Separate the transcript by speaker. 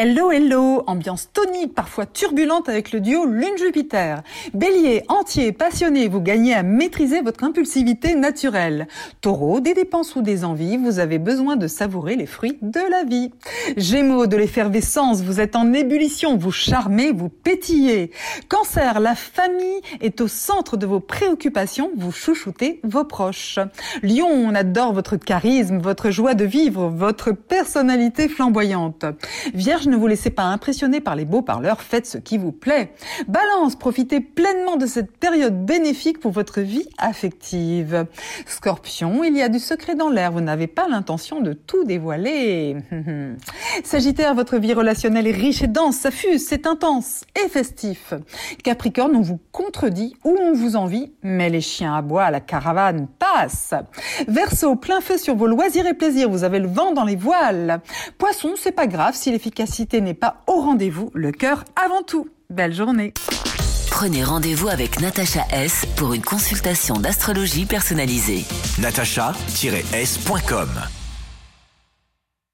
Speaker 1: Hello, hello, ambiance tonique, parfois turbulente avec le duo Lune-Jupiter. Bélier, entier, passionné, vous gagnez à maîtriser votre impulsivité naturelle. Taureau, des dépenses ou des envies, vous avez besoin de savourer les fruits de la vie. Gémeaux, de l'effervescence, vous êtes en ébullition, vous charmez, vous pétillez. Cancer, la famille est au centre de vos préoccupations, vous chouchoutez vos proches. Lion, on adore votre charisme, votre joie de vivre, votre personnalité flamboyante. Vierge, ne vous laissez pas impressionner par les beaux parleurs, faites ce qui vous plaît. Balance, profitez pleinement de cette période bénéfique pour votre vie affective. Scorpion, il y a du secret dans l'air, vous n'avez pas l'intention de tout dévoiler. Sagittaire, votre vie relationnelle est riche et dense, ça fuse, c'est intense et festif. Capricorne, on vous contredit ou on vous envie, mais les chiens à la caravane passent. Verseau, plein feu sur vos loisirs et plaisirs, vous avez le vent dans les voiles. Poisson, c'est pas grave si l'efficacité n'est pas au rendez-vous, le cœur avant tout. Belle journée.
Speaker 2: Prenez rendez-vous avec Natacha S pour une consultation d'astrologie personnalisée.
Speaker 3: natacha-s.com